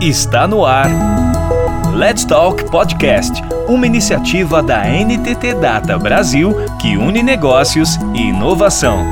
Está no ar. Let's Talk Podcast, uma iniciativa da NTT Data Brasil que une negócios e inovação.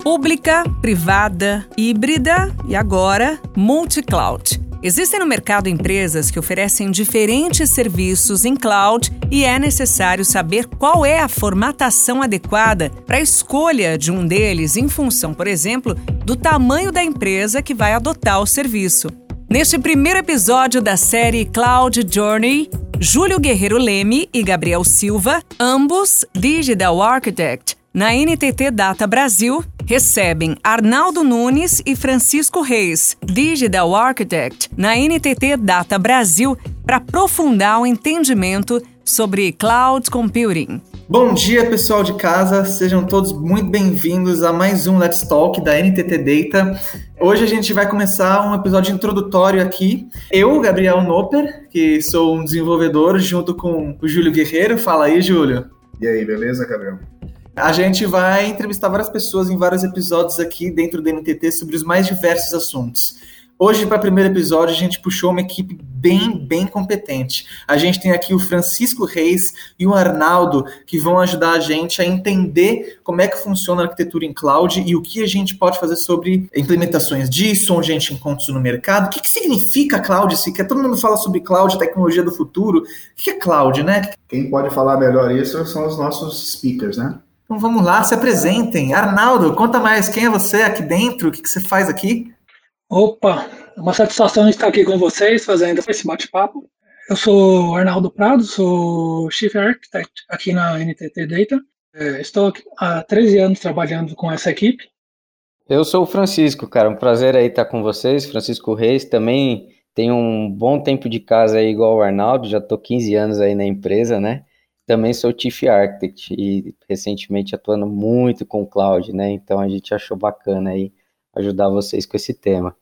Pública, privada, híbrida e agora multi-cloud. Existem no mercado empresas que oferecem diferentes serviços em cloud e é necessário saber qual é a formatação adequada para a escolha de um deles em função, por exemplo, do tamanho da empresa que vai adotar o serviço. Neste primeiro episódio da série Cloud Journey, Júlio Guerreiro Leme e Gabriel Silva, ambos Digital Architect, na NTT Data Brasil, recebem Arnaldo Nunes e Francisco Reis, Digital Architect, na NTT Data Brasil, para aprofundar o entendimento sobre cloud computing. Bom dia, pessoal de casa. Sejam todos muito bem-vindos a mais um Let's Talk da NTT Data. Hoje a gente vai começar um episódio introdutório aqui. Eu, Gabriel Noper, que sou um desenvolvedor, junto com o Júlio Guerreiro. Fala aí, Júlio. E aí, beleza, Gabriel? A gente vai entrevistar várias pessoas em vários episódios aqui dentro do NTT sobre os mais diversos assuntos. Hoje, para o primeiro episódio, a gente puxou uma equipe bem, bem competente. A gente tem aqui o Francisco Reis e o Arnaldo, que vão ajudar a gente a entender como é que funciona a arquitetura em cloud e o que a gente pode fazer sobre implementações disso, onde a gente encontra isso no mercado. O que, que significa cloud? Se quer, todo mundo fala sobre cloud, tecnologia do futuro. O que é cloud, né? Quem pode falar melhor isso são os nossos speakers, né? Então vamos lá, se apresentem. Arnaldo, conta mais, quem é você aqui dentro? O que, que você faz aqui? Opa, é uma satisfação estar aqui com vocês fazendo esse bate-papo. Eu sou Arnaldo Prado, sou Chief Architect aqui na NTT Data. É, estou há 13 anos trabalhando com essa equipe. Eu sou o Francisco, cara, um prazer aí estar com vocês. Francisco Reis também tem um bom tempo de casa aí igual o Arnaldo, já estou 15 anos aí na empresa, né? Também sou Chief Architect e recentemente atuando muito com cloud, né? Então a gente achou bacana aí ajudar vocês com esse tema.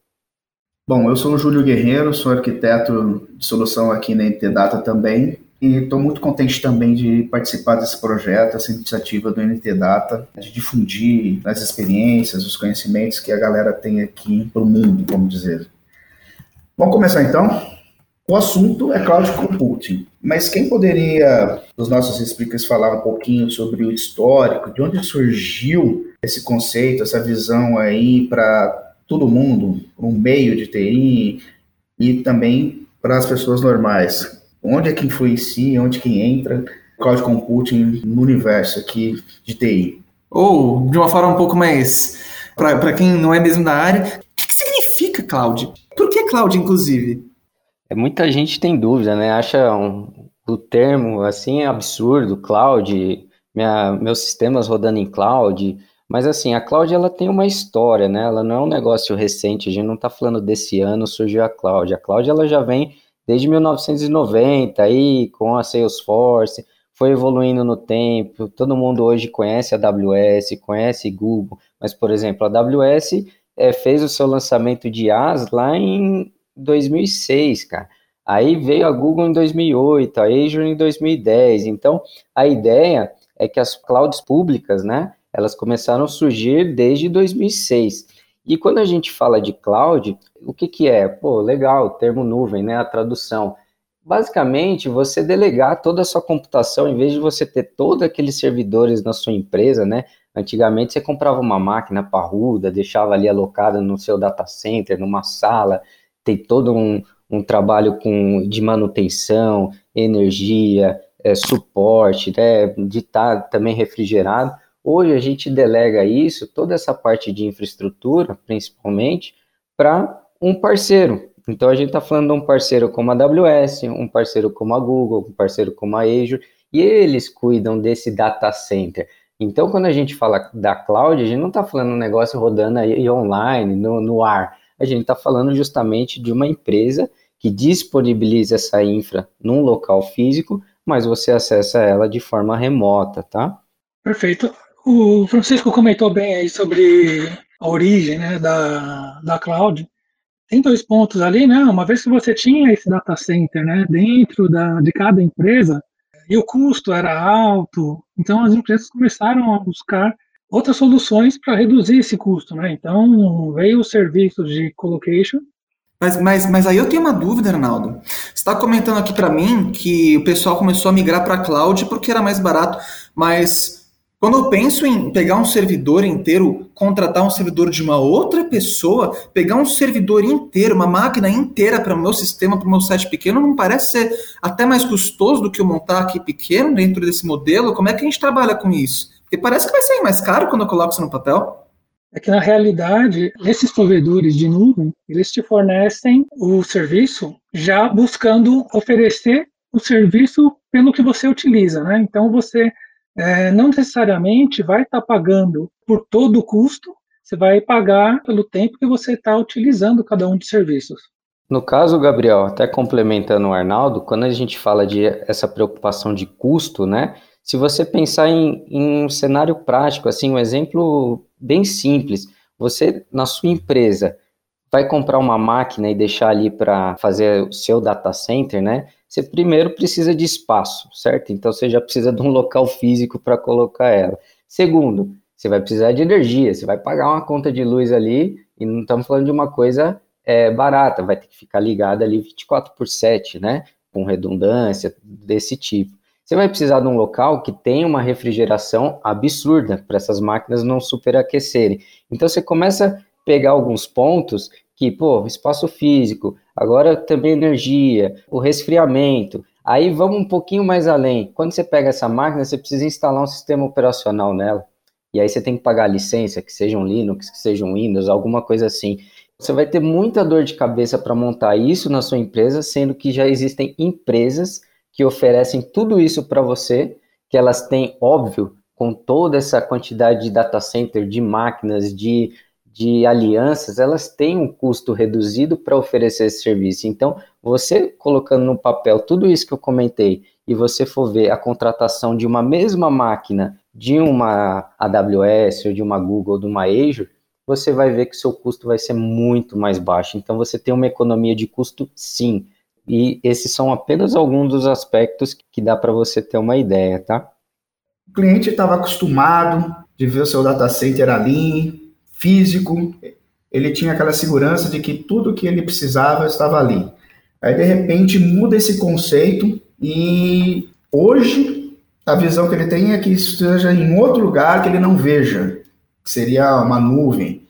Bom, eu sou o Júlio Guerreiro, sou arquiteto de solução aqui na NT Data também e estou muito contente também de participar desse projeto, essa iniciativa do NT Data, de difundir as experiências, os conhecimentos que a galera tem aqui para o mundo, vamos dizer. Vamos começar então? O assunto é cloud computing, mas quem poderia, dos nossos speakers, falar um pouquinho sobre o histórico, de onde surgiu esse conceito, essa visão aí para todo mundo, um meio de TI e também para as pessoas normais? Onde é que influencia, onde que entra cloud computing no universo aqui de TI? Ou, de uma forma um pouco mais, para quem não é mesmo da área, o que, que significa cloud? Por que cloud, inclusive? É, muita gente tem dúvida, né? Acha um, o termo assim absurdo, cloud, minha, meus sistemas rodando em cloud. Mas assim, a cloud ela tem uma história, né? Ela não é um negócio recente. A gente não está falando desse ano surgiu a cloud. A cloud ela já vem desde 1990 aí com a Salesforce, foi evoluindo no tempo. Todo mundo hoje conhece a AWS, conhece Google, mas por exemplo, a AWS é, fez o seu lançamento de AS lá em 2006, cara. Aí veio a Google em 2008, a Azure em 2010. Então, a ideia é que as clouds públicas, né, elas começaram a surgir desde 2006. E quando a gente fala de cloud, o que que é? Pô, legal, termo nuvem, né, a tradução. Basicamente, você delegar toda a sua computação, em vez de você ter todos aqueles servidores na sua empresa, né? Antigamente você comprava uma máquina parruda, deixava ali alocada no seu data center, numa sala, tem todo um, um trabalho com, de manutenção, energia, é, suporte, né, de estar tá também refrigerado. Hoje a gente delega isso, toda essa parte de infraestrutura, principalmente, para um parceiro. Então a gente está falando de um parceiro como a AWS, um parceiro como a Google, um parceiro como a Azure, e eles cuidam desse data center. Então, quando a gente fala da cloud, a gente não está falando um negócio rodando aí online, no, no ar a gente está falando justamente de uma empresa que disponibiliza essa infra num local físico, mas você acessa ela de forma remota, tá? Perfeito. O Francisco comentou bem aí sobre a origem né, da, da cloud. Tem dois pontos ali, né? Uma vez que você tinha esse data center né, dentro da, de cada empresa, e o custo era alto, então as empresas começaram a buscar outras soluções para reduzir esse custo, né? Então, veio os serviços de colocation. Mas, mas, mas aí eu tenho uma dúvida, Arnaldo. Você está comentando aqui para mim que o pessoal começou a migrar para cloud porque era mais barato, mas quando eu penso em pegar um servidor inteiro, contratar um servidor de uma outra pessoa, pegar um servidor inteiro, uma máquina inteira para o meu sistema, para o meu site pequeno, não parece ser até mais custoso do que eu montar aqui pequeno dentro desse modelo? Como é que a gente trabalha com isso? Porque parece que vai sair mais caro quando eu coloco isso no papel. É que na realidade, esses provedores de nuvem, eles te fornecem o serviço já buscando oferecer o serviço pelo que você utiliza, né? Então você é, não necessariamente vai estar tá pagando por todo o custo, você vai pagar pelo tempo que você está utilizando cada um dos serviços. No caso, Gabriel, até complementando o Arnaldo, quando a gente fala de essa preocupação de custo, né? Se você pensar em, em um cenário prático, assim, um exemplo bem simples, você na sua empresa vai comprar uma máquina e deixar ali para fazer o seu data center, né? Você primeiro precisa de espaço, certo? Então você já precisa de um local físico para colocar ela. Segundo, você vai precisar de energia, você vai pagar uma conta de luz ali, e não estamos falando de uma coisa é, barata, vai ter que ficar ligada ali 24 por 7, né? Com redundância desse tipo. Você vai precisar de um local que tenha uma refrigeração absurda para essas máquinas não superaquecerem. Então você começa a pegar alguns pontos que, pô, espaço físico, agora também energia, o resfriamento. Aí vamos um pouquinho mais além. Quando você pega essa máquina, você precisa instalar um sistema operacional nela. E aí você tem que pagar licença, que seja um Linux, que seja um Windows, alguma coisa assim. Você vai ter muita dor de cabeça para montar isso na sua empresa, sendo que já existem empresas que oferecem tudo isso para você, que elas têm, óbvio, com toda essa quantidade de data center, de máquinas, de de alianças, elas têm um custo reduzido para oferecer esse serviço. Então, você colocando no papel tudo isso que eu comentei e você for ver a contratação de uma mesma máquina de uma AWS ou de uma Google, de uma Azure, você vai ver que o seu custo vai ser muito mais baixo. Então, você tem uma economia de custo, sim. E esses são apenas alguns dos aspectos que dá para você ter uma ideia, tá? O cliente estava acostumado de ver o seu data center ali, físico, ele tinha aquela segurança de que tudo que ele precisava estava ali. Aí, de repente, muda esse conceito e hoje a visão que ele tem é que isso esteja em outro lugar que ele não veja, que seria uma nuvem.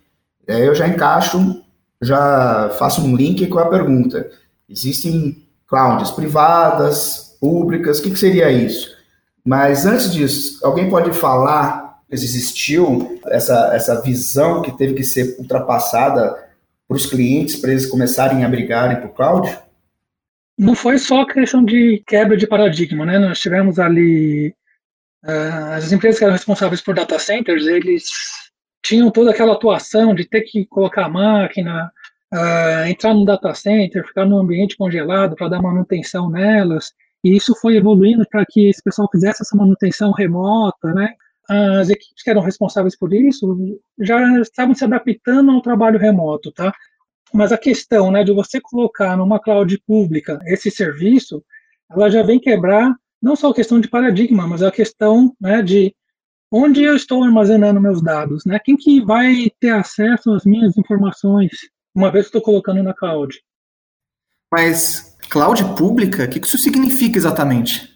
Aí eu já encaixo, já faço um link com a pergunta. Existem clouds privadas, públicas, o que, que seria isso? Mas antes disso, alguém pode falar existiu essa, essa visão que teve que ser ultrapassada para os clientes, para eles começarem a brigarem por cloud? Não foi só questão de quebra de paradigma, né? Nós tivemos ali uh, as empresas que eram responsáveis por data centers, eles tinham toda aquela atuação de ter que colocar a máquina, uh, entrar no data center, ficar no ambiente congelado para dar manutenção nelas. E isso foi evoluindo para que esse pessoal fizesse essa manutenção remota, né? as equipes que eram responsáveis por isso já estavam se adaptando ao trabalho remoto, tá? Mas a questão, né, de você colocar numa cloud pública esse serviço, ela já vem quebrar não só a questão de paradigma, mas a questão, né, de onde eu estou armazenando meus dados, né? Quem que vai ter acesso às minhas informações uma vez que estou colocando na cloud? Mas cloud pública, o que isso significa exatamente?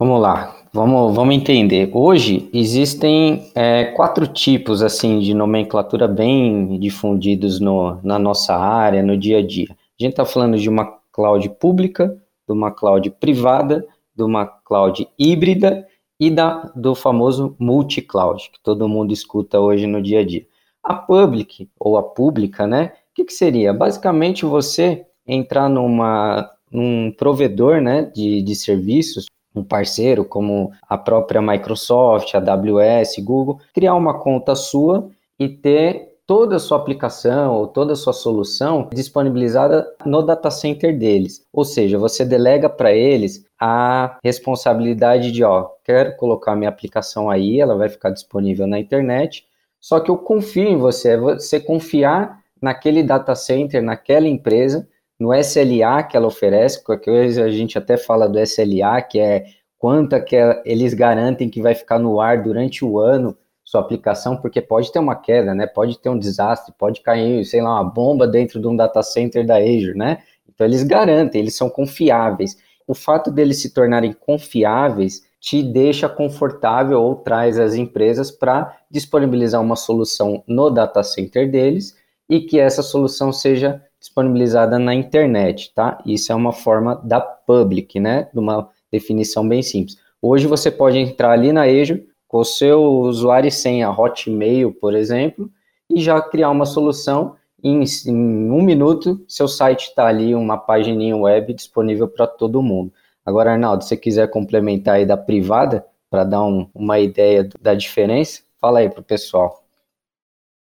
Vamos lá, vamos, vamos entender. Hoje existem é, quatro tipos assim de nomenclatura bem difundidos no, na nossa área, no dia a dia. A gente está falando de uma cloud pública, de uma cloud privada, de uma cloud híbrida e da, do famoso multi-cloud, que todo mundo escuta hoje no dia a dia. A public, ou a pública, né? Que, que seria? Basicamente você entrar numa, num provedor né, de, de serviços um parceiro como a própria Microsoft, a AWS, Google, criar uma conta sua e ter toda a sua aplicação ou toda a sua solução disponibilizada no data center deles. Ou seja, você delega para eles a responsabilidade de, ó, quero colocar minha aplicação aí, ela vai ficar disponível na internet, só que eu confio em você, é você confiar naquele data center, naquela empresa, no SLA que ela oferece, qualquer coisa a gente até fala do SLA, que é quanto que eles garantem que vai ficar no ar durante o ano sua aplicação, porque pode ter uma queda, né? Pode ter um desastre, pode cair, sei lá, uma bomba dentro de um data center da Azure, né? Então eles garantem, eles são confiáveis. O fato deles se tornarem confiáveis te deixa confortável ou traz as empresas para disponibilizar uma solução no data center deles e que essa solução seja disponibilizada na internet, tá? Isso é uma forma da public, né? De uma definição bem simples. Hoje você pode entrar ali na Azure, com o seu usuário e senha Hotmail, por exemplo, e já criar uma solução. Em, em um minuto, seu site está ali, uma página web disponível para todo mundo. Agora, Arnaldo, se você quiser complementar aí da privada, para dar um, uma ideia da diferença, fala aí para o pessoal.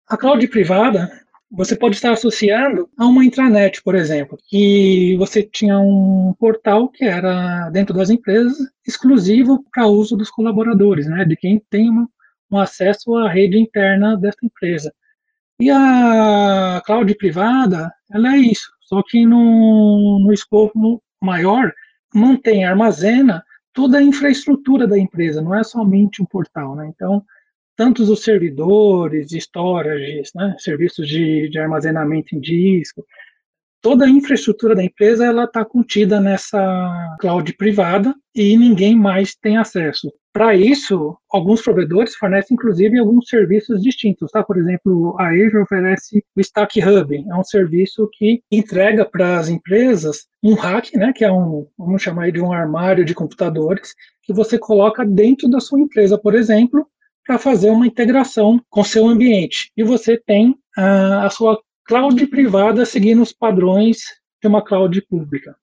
A cloud privada você pode estar associando a uma intranet, por exemplo, que você tinha um portal que era dentro das empresas exclusivo para uso dos colaboradores, né, de quem tem um, um acesso à rede interna dessa empresa. E a cloud privada, ela é isso, só que no, no escopo maior, mantém, armazena toda a infraestrutura da empresa, não é somente um portal, né? Então, tantos os servidores, storage, né, serviços de, de armazenamento em disco, toda a infraestrutura da empresa ela está contida nessa cloud privada e ninguém mais tem acesso. Para isso, alguns provedores fornecem inclusive alguns serviços distintos, tá? Por exemplo, a Azure oferece o Stack Hub, é um serviço que entrega para as empresas um rack, né, que é um, vamos chamar de um armário de computadores, que você coloca dentro da sua empresa, por exemplo, para fazer uma integração com seu ambiente. E você tem a, a sua cloud privada seguindo os padrões de uma cloud pública.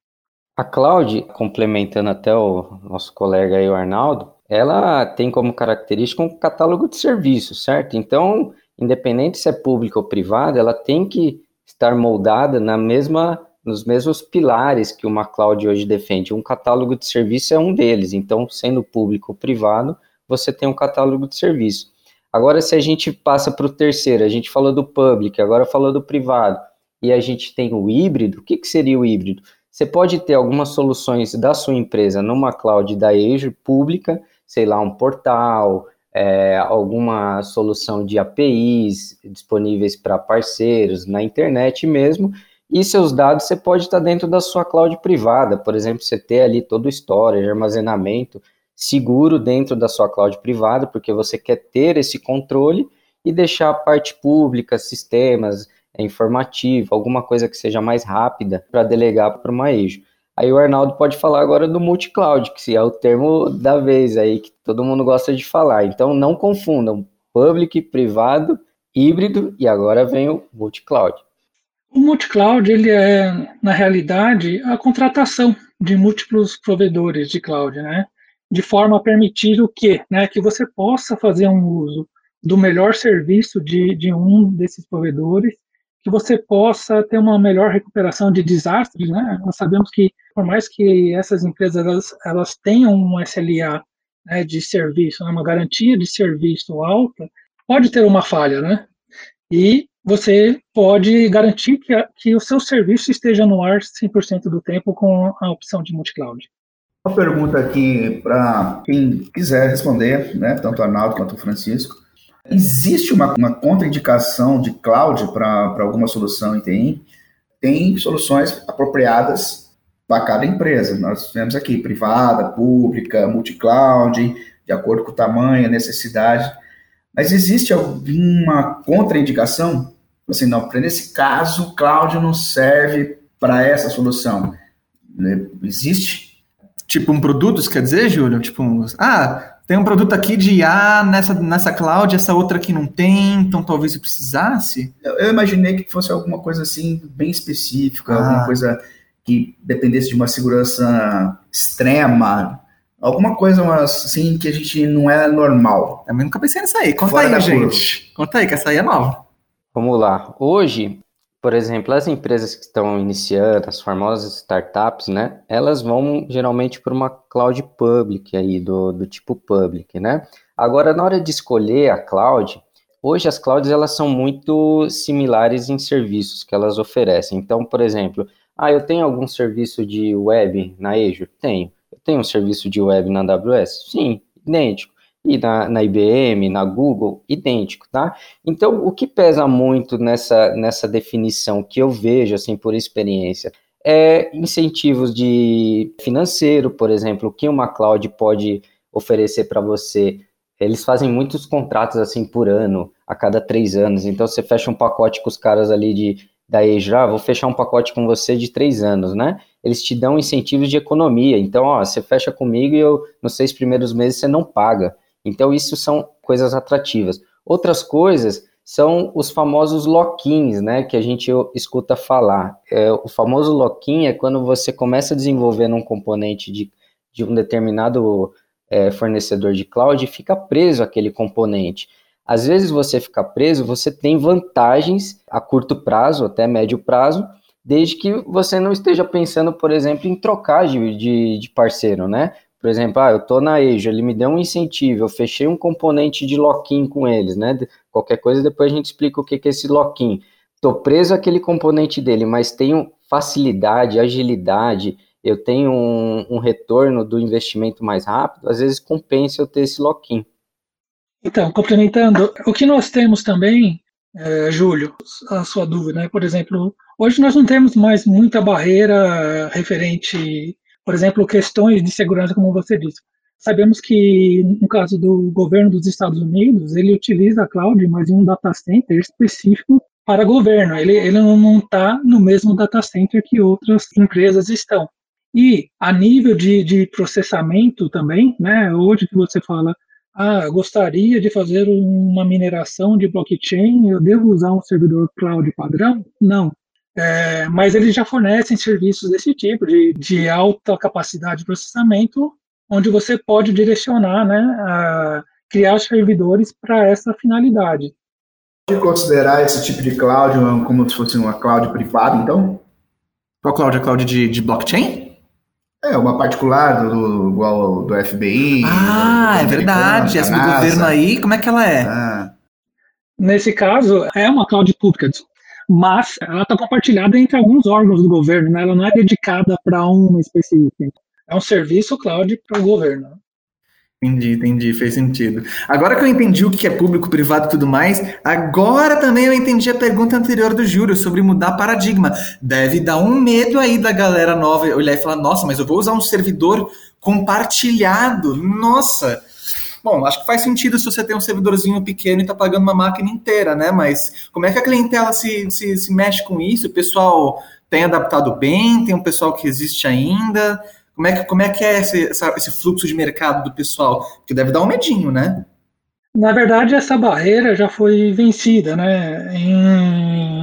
A cloud, complementando até o nosso colega aí, o Arnaldo, ela tem como característica um catálogo de serviços, certo? Então, independente se é pública ou privada, ela tem que estar moldada na mesma nos mesmos pilares que uma cloud hoje defende. Um catálogo de serviço é um deles. Então, sendo público ou privado, você tem um catálogo de serviço. Agora, se a gente passa para o terceiro, a gente falou do public, agora falou do privado, e a gente tem o híbrido, o que, que seria o híbrido? Você pode ter algumas soluções da sua empresa numa cloud da Azure pública, sei lá, um portal, é, alguma solução de APIs disponíveis para parceiros na internet mesmo, e seus dados você pode estar dentro da sua cloud privada, por exemplo, você ter ali todo o storage, armazenamento, seguro dentro da sua cloud privada, porque você quer ter esse controle e deixar a parte pública, sistemas, é, informativo, alguma coisa que seja mais rápida para delegar para uma Azure. Aí o Arnaldo pode falar agora do multi-cloud, que é o termo da vez aí, que todo mundo gosta de falar. Então não confundam public, privado, híbrido e agora vem o multi-cloud. O multi-cloud, ele é, na realidade, a contratação de múltiplos provedores de cloud, né? De forma a permitir o quê? Né, que você possa fazer um uso do melhor serviço de, de um desses provedores, que você possa ter uma melhor recuperação de desastres. Né? Nós sabemos que, por mais que essas empresas elas, elas tenham um SLA né, de serviço, né, uma garantia de serviço alta, pode ter uma falha, né? E você pode garantir que, a, que o seu serviço esteja no ar 100% do tempo com a opção de multi-cloud. Uma pergunta aqui para quem quiser responder, né, tanto o Arnaldo quanto o Francisco. Existe uma, uma contraindicação de cloud para alguma solução em TI? Tem soluções apropriadas para cada empresa. Nós temos aqui privada, pública, multi-cloud, de acordo com o tamanho, a necessidade. Mas existe alguma contraindicação? Assim, não, nesse caso, cloud não serve para essa solução. Existe? Tipo um produto, isso quer dizer, Júlio? Tipo, ah, tem um produto aqui de A nessa, nessa cloud, essa outra aqui não tem, então talvez eu precisasse? Eu, eu imaginei que fosse alguma coisa assim, bem específica, ah. alguma coisa que dependesse de uma segurança extrema, alguma coisa assim que a gente não é normal. Também nunca pensei nisso aí. Conta Fora aí, gente. Curva. Conta aí, que essa aí é nova. Vamos lá. Hoje, por exemplo, as empresas que estão iniciando, as famosas startups, né? Elas vão geralmente para uma cloud public aí, do, do tipo public, né? Agora, na hora de escolher a cloud, hoje as clouds elas são muito similares em serviços que elas oferecem. Então, por exemplo, ah, eu tenho algum serviço de web na Azure? Tenho. Eu tenho um serviço de web na AWS? Sim, idêntico. E na, na IBM, na Google, idêntico, tá? Então, o que pesa muito nessa, nessa definição que eu vejo, assim, por experiência, é incentivos de financeiro, por exemplo, que uma cloud pode oferecer para você. Eles fazem muitos contratos assim por ano, a cada três anos. Então você fecha um pacote com os caras ali de da EJA, ah, vou fechar um pacote com você de três anos, né? Eles te dão incentivos de economia. Então, ó, você fecha comigo e eu, nos seis primeiros meses você não paga. Então, isso são coisas atrativas. Outras coisas são os famosos lock-ins, né, que a gente escuta falar. É, o famoso lock-in é quando você começa a desenvolver um componente de, de um determinado é, fornecedor de cloud e fica preso aquele componente. Às vezes você fica preso, você tem vantagens a curto prazo, até médio prazo, desde que você não esteja pensando, por exemplo, em trocar de, de, de parceiro, né? Por exemplo, ah, eu estou na Asia, ele me deu um incentivo, eu fechei um componente de lock-in com eles, né? Qualquer coisa, depois a gente explica o que, que é esse lock-in. Estou preso àquele componente dele, mas tenho facilidade, agilidade, eu tenho um, um, retorno do investimento mais rápido, às vezes compensa eu ter esse lock-in. Então, complementando, o que nós temos também, é, Júlio, a sua dúvida, né? Por exemplo, hoje nós não temos mais muita barreira referente por exemplo, questões de segurança, como você disse. Sabemos que, no caso do governo dos Estados Unidos, ele utiliza a cloud, mas em um data center específico para governo. Ele, ele não está no mesmo data center que outras empresas estão. E a nível de, de processamento também, né, hoje que você fala, ah, gostaria de fazer uma mineração de blockchain, eu devo usar um servidor cloud padrão? Não. É, mas eles já fornecem serviços desse tipo, de, de alta capacidade de processamento, onde você pode direcionar, né, a criar servidores para essa finalidade. Pode considerar esse tipo de cloud como se fosse uma cloud privada, então? Qual cloud? A cloud de, de blockchain? É, uma particular do, igual do FBI. Ah, do, do é verdade. Essa do governo aí, como é que ela é? Ah. Nesse caso, é uma cloud pública mas ela está compartilhada entre alguns órgãos do governo, né? ela não é dedicada para um específico. É um serviço cloud para o governo. Entendi, entendi, fez sentido. Agora que eu entendi o que é público, privado e tudo mais, agora também eu entendi a pergunta anterior do Júlio sobre mudar paradigma. Deve dar um medo aí da galera nova olhar e falar: nossa, mas eu vou usar um servidor compartilhado. Nossa, Bom, acho que faz sentido se você tem um servidorzinho pequeno e está pagando uma máquina inteira, né? Mas como é que a clientela se, se, se mexe com isso? O pessoal tem adaptado bem? Tem um pessoal que existe ainda? Como é que, como é, que é esse, esse fluxo de mercado do pessoal? Porque deve dar um medinho, né? Na verdade, essa barreira já foi vencida, né? Em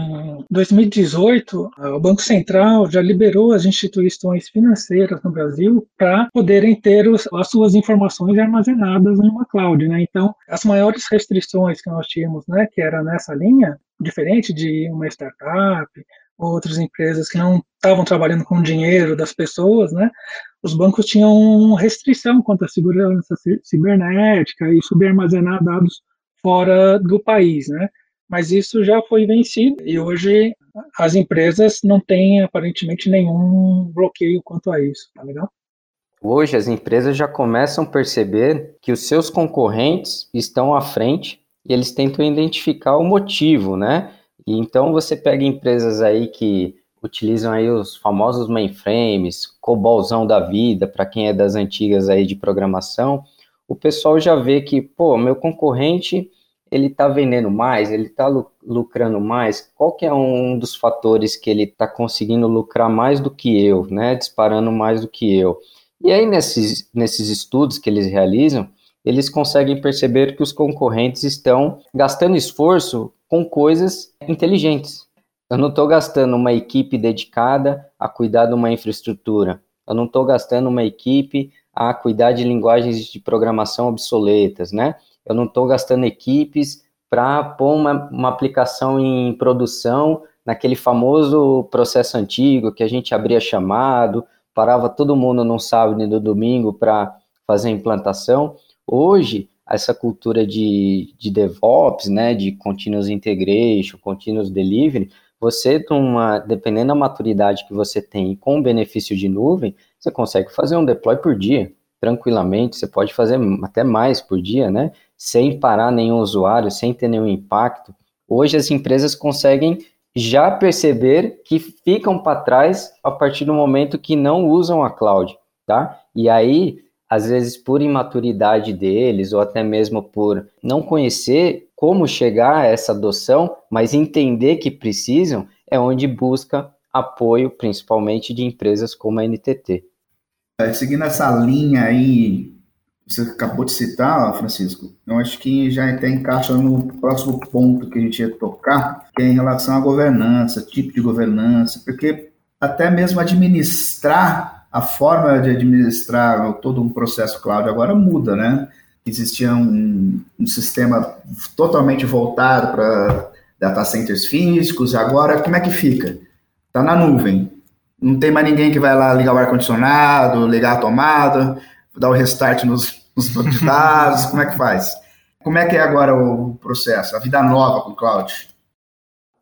2018, o Banco Central já liberou as instituições financeiras no Brasil para poderem ter os, as suas informações armazenadas em uma cloud, né? Então, as maiores restrições que nós tínhamos, né, que era nessa linha, diferente de uma startup, outras empresas que não estavam trabalhando com o dinheiro das pessoas, né? Os bancos tinham restrição quanto à segurança cibernética e subarmazenar dados fora do país, né? Mas isso já foi vencido e hoje as empresas não têm aparentemente nenhum bloqueio quanto a isso, tá legal? Hoje as empresas já começam a perceber que os seus concorrentes estão à frente e eles tentam identificar o motivo, né? E então você pega empresas aí que utilizam aí os famosos mainframes, cobolzão da vida, para quem é das antigas aí de programação, o pessoal já vê que, pô, meu concorrente, ele está vendendo mais, ele está lucrando mais, qual que é um dos fatores que ele está conseguindo lucrar mais do que eu, né, disparando mais do que eu? E aí, nesses, nesses estudos que eles realizam, eles conseguem perceber que os concorrentes estão gastando esforço com coisas inteligentes. Eu não estou gastando uma equipe dedicada a cuidar de uma infraestrutura. Eu não estou gastando uma equipe a cuidar de linguagens de programação obsoletas, né? Eu não estou gastando equipes para pôr uma, uma aplicação em produção naquele famoso processo antigo que a gente abria chamado, parava todo mundo num sábado e no domingo para fazer a implantação. Hoje, essa cultura de, de DevOps, né, de Continuous Integration, Continuous Delivery, você, dependendo da maturidade que você tem com o benefício de nuvem, você consegue fazer um deploy por dia, tranquilamente, você pode fazer até mais por dia, né? Sem parar nenhum usuário, sem ter nenhum impacto. Hoje as empresas conseguem já perceber que ficam para trás a partir do momento que não usam a cloud, tá? E aí, às vezes por imaturidade deles ou até mesmo por não conhecer como chegar a essa adoção, mas entender que precisam, é onde busca apoio, principalmente de empresas como a NTT. Seguindo essa linha aí, você acabou de citar, Francisco, eu acho que já até encaixa no próximo ponto que a gente ia tocar, que é em relação à governança, tipo de governança, porque até mesmo administrar, a forma de administrar todo um processo cloud agora muda, né? Existia um, um sistema totalmente voltado para data centers físicos, agora como é que fica? Está na nuvem, não tem mais ninguém que vai lá ligar o ar-condicionado, ligar a tomada, dar o restart nos, nos bancos de dados, como é que faz? Como é que é agora o processo, a vida nova com o cloud?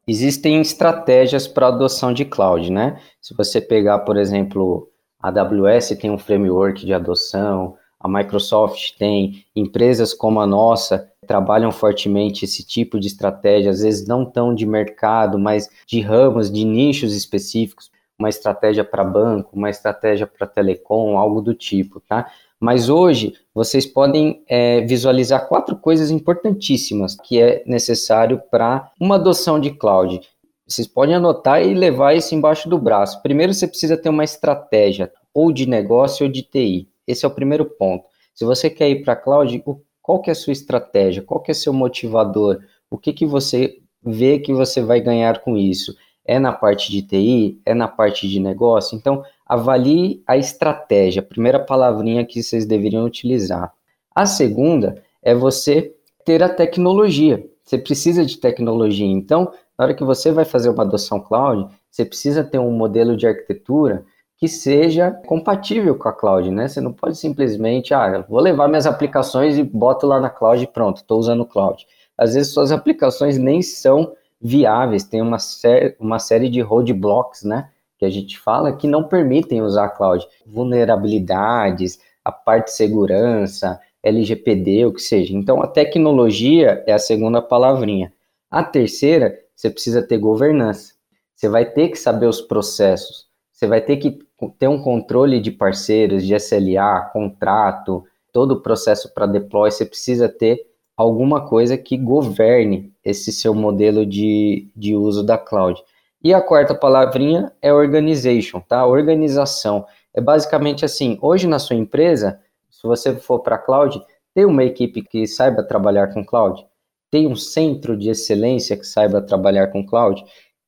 Existem estratégias para adoção de cloud, né? Se você pegar, por exemplo, a AWS tem um framework de adoção, a Microsoft tem, empresas como a nossa trabalham fortemente esse tipo de estratégia, às vezes não tão de mercado, mas de ramos, de nichos específicos uma estratégia para banco, uma estratégia para telecom, algo do tipo, tá? Mas hoje vocês podem é, visualizar quatro coisas importantíssimas que é necessário para uma adoção de cloud. Vocês podem anotar e levar isso embaixo do braço. Primeiro, você precisa ter uma estratégia, ou de negócio ou de TI. Esse é o primeiro ponto. Se você quer ir para a cloud, qual que é a sua estratégia? Qual que é seu motivador? O que, que você vê que você vai ganhar com isso? É na parte de TI, é na parte de negócio. Então, avalie a estratégia, a primeira palavrinha que vocês deveriam utilizar. A segunda é você ter a tecnologia. Você precisa de tecnologia. Então, na hora que você vai fazer uma adoção cloud, você precisa ter um modelo de arquitetura que seja compatível com a cloud, né? Você não pode simplesmente, ah, vou levar minhas aplicações e boto lá na cloud e pronto, estou usando cloud. Às vezes suas aplicações nem são viáveis, tem uma, sé uma série de roadblocks, né? Que a gente fala que não permitem usar a cloud. Vulnerabilidades, a parte de segurança, LGPD, o que seja. Então, a tecnologia é a segunda palavrinha. A terceira, você precisa ter governança. Você vai ter que saber os processos. Você vai ter que ter um controle de parceiros, de SLA, contrato, todo o processo para deploy. Você precisa ter alguma coisa que governe esse seu modelo de, de uso da cloud. E a quarta palavrinha é organization, tá? Organização. É basicamente assim, hoje na sua empresa, se você for para cloud, tem uma equipe que saiba trabalhar com cloud? Tem um centro de excelência que saiba trabalhar com cloud?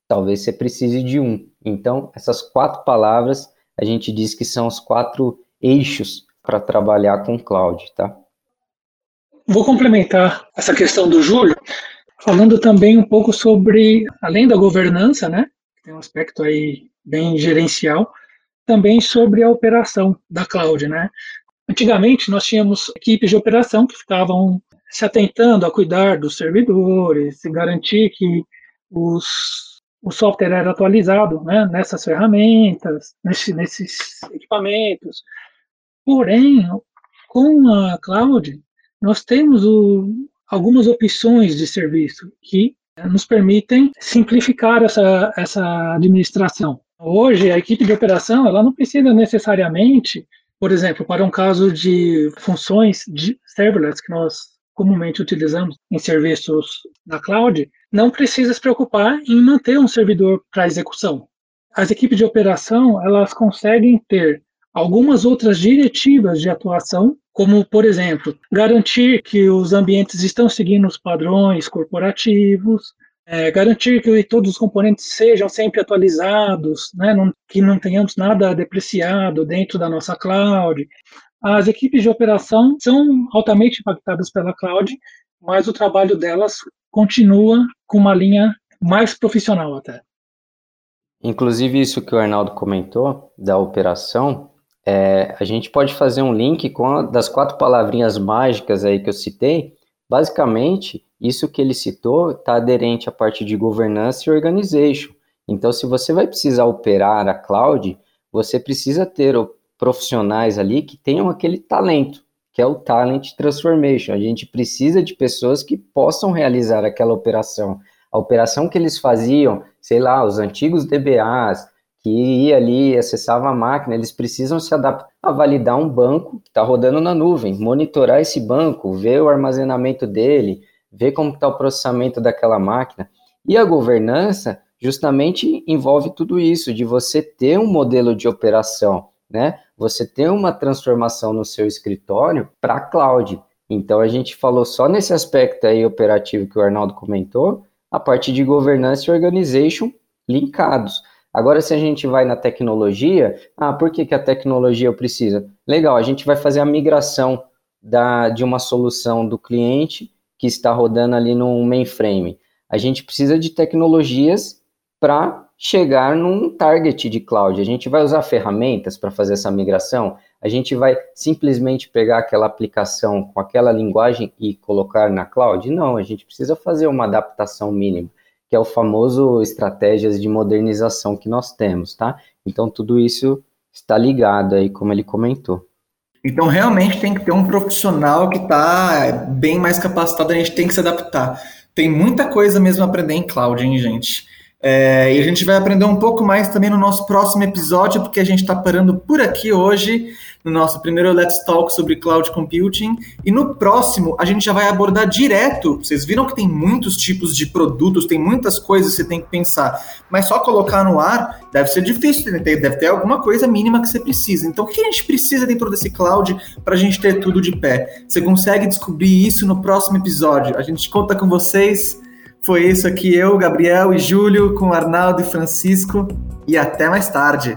Talvez você precise de um. Então, essas quatro palavras a gente diz que são os quatro eixos para trabalhar com cloud, tá? Vou complementar essa questão do Júlio, falando também um pouco sobre, além da governança, né, tem um aspecto aí bem gerencial, também sobre a operação da cloud, né. Antigamente nós tínhamos equipes de operação que ficavam se atentando a cuidar dos servidores, se garantir que os, o software era atualizado né, nessas ferramentas, nesse, nesses equipamentos. Porém, com a cloud, nós temos o, algumas opções de serviço que eh, nos permitem simplificar essa, essa administração. Hoje, a equipe de operação ela não precisa necessariamente, por exemplo, para um caso de funções de serverless que nós comumente utilizamos em serviços da cloud, não precisa se preocupar em manter um servidor para execução. As equipes de operação elas conseguem ter algumas outras diretivas de atuação como, por exemplo, garantir que os ambientes estão seguindo os padrões corporativos, é, garantir que todos os componentes sejam sempre atualizados, né, não, que não tenhamos nada depreciado dentro da nossa cloud. As equipes de operação são altamente impactadas pela cloud, mas o trabalho delas continua com uma linha mais profissional até. Inclusive, isso que o Arnaldo comentou da operação, é, a gente pode fazer um link com a, das quatro palavrinhas mágicas aí que eu citei. Basicamente, isso que ele citou está aderente à parte de governança e organization. Então, se você vai precisar operar a cloud, você precisa ter profissionais ali que tenham aquele talento, que é o Talent Transformation. A gente precisa de pessoas que possam realizar aquela operação. A operação que eles faziam, sei lá, os antigos DBAs, que ia ali, acessava a máquina, eles precisam se adaptar a validar um banco que está rodando na nuvem, monitorar esse banco, ver o armazenamento dele, ver como está o processamento daquela máquina. E a governança justamente envolve tudo isso, de você ter um modelo de operação, né? Você ter uma transformação no seu escritório para cloud. Então a gente falou só nesse aspecto aí operativo que o Arnaldo comentou, a parte de governança e organization linkados. Agora, se a gente vai na tecnologia, ah, por que, que a tecnologia precisa? Legal, a gente vai fazer a migração da, de uma solução do cliente que está rodando ali no mainframe. A gente precisa de tecnologias para chegar num target de cloud. A gente vai usar ferramentas para fazer essa migração? A gente vai simplesmente pegar aquela aplicação com aquela linguagem e colocar na cloud? Não, a gente precisa fazer uma adaptação mínima que é o famoso estratégias de modernização que nós temos, tá? Então tudo isso está ligado aí, como ele comentou. Então realmente tem que ter um profissional que está bem mais capacitado, a gente tem que se adaptar. Tem muita coisa mesmo a aprender em cloud, hein, gente? É, e a gente vai aprender um pouco mais também no nosso próximo episódio, porque a gente está parando por aqui hoje, no nosso primeiro Let's Talk sobre Cloud Computing. E no próximo, a gente já vai abordar direto. Vocês viram que tem muitos tipos de produtos, tem muitas coisas que você tem que pensar. Mas só colocar no ar deve ser difícil, né? deve ter alguma coisa mínima que você precisa. Então, o que a gente precisa dentro desse cloud para a gente ter tudo de pé? Você consegue descobrir isso no próximo episódio. A gente conta com vocês. Foi isso aqui, eu, Gabriel e Júlio, com Arnaldo e Francisco. E até mais tarde.